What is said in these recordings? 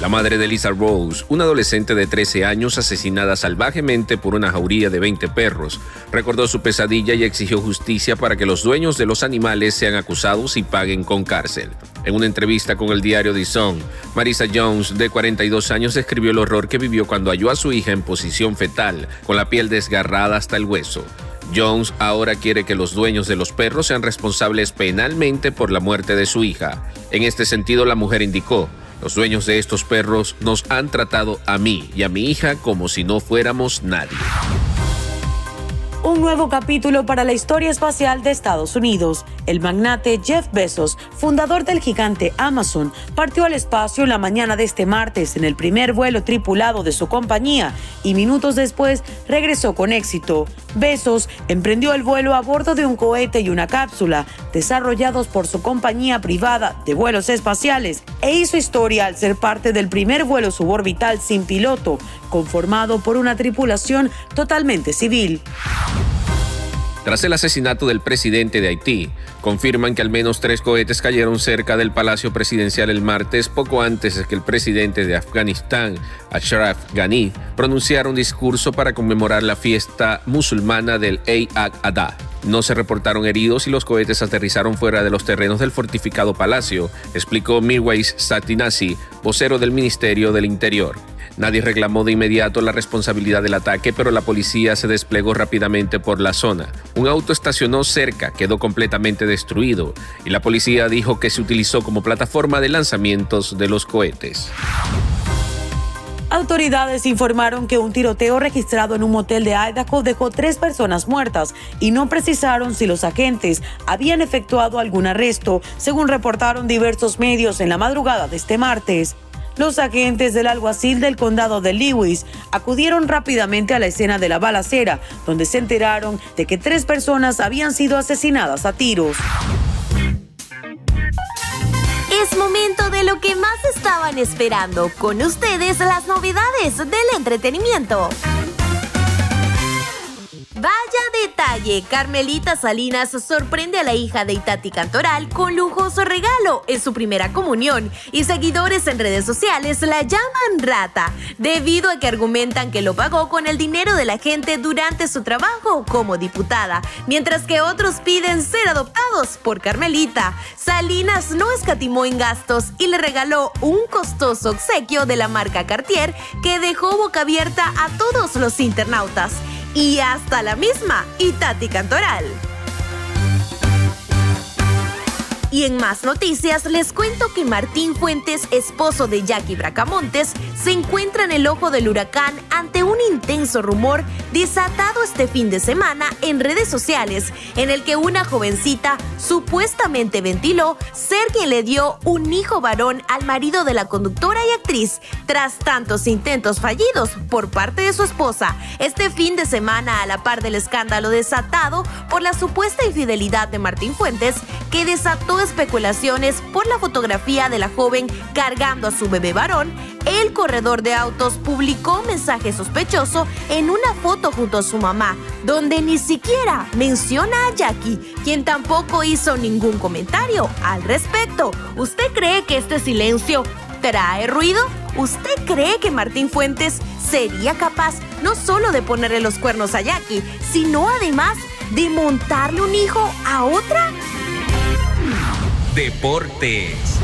La madre de Lisa Rose, una adolescente de 13 años asesinada salvajemente por una jauría de 20 perros, recordó su pesadilla y exigió justicia para que los dueños de los animales sean acusados y paguen con cárcel. En una entrevista con el diario The Sun, Marisa Jones, de 42 años, describió el horror que vivió cuando halló a su hija en posición fetal, con la piel desgarrada hasta el hueso. Jones ahora quiere que los dueños de los perros sean responsables penalmente por la muerte de su hija. En este sentido, la mujer indicó, los dueños de estos perros nos han tratado a mí y a mi hija como si no fuéramos nadie un nuevo capítulo para la historia espacial de Estados Unidos. El magnate Jeff Bezos, fundador del gigante Amazon, partió al espacio en la mañana de este martes en el primer vuelo tripulado de su compañía y minutos después regresó con éxito. Bezos emprendió el vuelo a bordo de un cohete y una cápsula desarrollados por su compañía privada de vuelos espaciales e hizo historia al ser parte del primer vuelo suborbital sin piloto, conformado por una tripulación totalmente civil. Tras el asesinato del presidente de Haití, confirman que al menos tres cohetes cayeron cerca del Palacio Presidencial el martes, poco antes de que el presidente de Afganistán, Ashraf Ghani, pronunciara un discurso para conmemorar la fiesta musulmana del Eid al-Adha. No se reportaron heridos y los cohetes aterrizaron fuera de los terrenos del fortificado palacio, explicó Mirwais Satinasi, vocero del Ministerio del Interior. Nadie reclamó de inmediato la responsabilidad del ataque, pero la policía se desplegó rápidamente por la zona. Un auto estacionó cerca, quedó completamente destruido, y la policía dijo que se utilizó como plataforma de lanzamientos de los cohetes. Autoridades informaron que un tiroteo registrado en un motel de Idaho dejó tres personas muertas y no precisaron si los agentes habían efectuado algún arresto, según reportaron diversos medios en la madrugada de este martes. Los agentes del alguacil del condado de Lewis acudieron rápidamente a la escena de la balacera, donde se enteraron de que tres personas habían sido asesinadas a tiros. Es momento de lo que más estaban esperando. Con ustedes las novedades del entretenimiento. Detalle, Carmelita Salinas sorprende a la hija de Itati Cantoral con lujoso regalo en su primera comunión y seguidores en redes sociales la llaman rata, debido a que argumentan que lo pagó con el dinero de la gente durante su trabajo como diputada, mientras que otros piden ser adoptados por Carmelita. Salinas no escatimó en gastos y le regaló un costoso obsequio de la marca Cartier que dejó boca abierta a todos los internautas y hasta la misma Itati Cantoral. Y en más noticias les cuento que Martín Fuentes, esposo de Jackie Bracamontes, se encuentra en el ojo del huracán ante un intenso rumor desatado este fin de semana en redes sociales, en el que una jovencita supuestamente ventiló ser quien le dio un hijo varón al marido de la conductora y actriz, tras tantos intentos fallidos por parte de su esposa, este fin de semana a la par del escándalo desatado por la supuesta infidelidad de Martín Fuentes, que desató especulaciones por la fotografía de la joven cargando a su bebé varón, el corredor de autos publicó un mensaje sospechoso en una foto junto a su mamá, donde ni siquiera menciona a Jackie, quien tampoco hizo ningún comentario al respecto. ¿Usted cree que este silencio trae ruido? ¿Usted cree que Martín Fuentes sería capaz no solo de ponerle los cuernos a Jackie, sino además de montarle un hijo a otra? Deportes.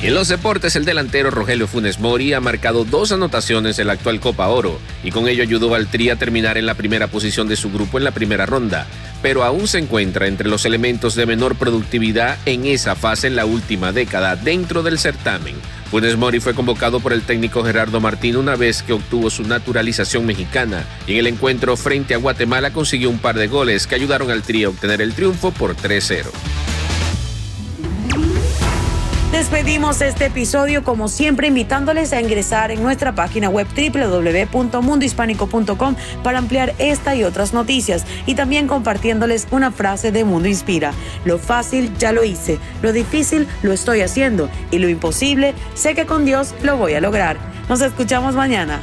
en los deportes, el delantero Rogelio Funes Mori ha marcado dos anotaciones en la actual Copa Oro y con ello ayudó al Tri a terminar en la primera posición de su grupo en la primera ronda, pero aún se encuentra entre los elementos de menor productividad en esa fase en la última década dentro del certamen. Funes Mori fue convocado por el técnico Gerardo Martín una vez que obtuvo su naturalización mexicana y en el encuentro frente a Guatemala consiguió un par de goles que ayudaron al Tri a obtener el triunfo por 3-0. Despedimos este episodio como siempre invitándoles a ingresar en nuestra página web www.mundohispánico.com para ampliar esta y otras noticias y también compartiéndoles una frase de Mundo Inspira. Lo fácil ya lo hice, lo difícil lo estoy haciendo y lo imposible sé que con Dios lo voy a lograr. Nos escuchamos mañana.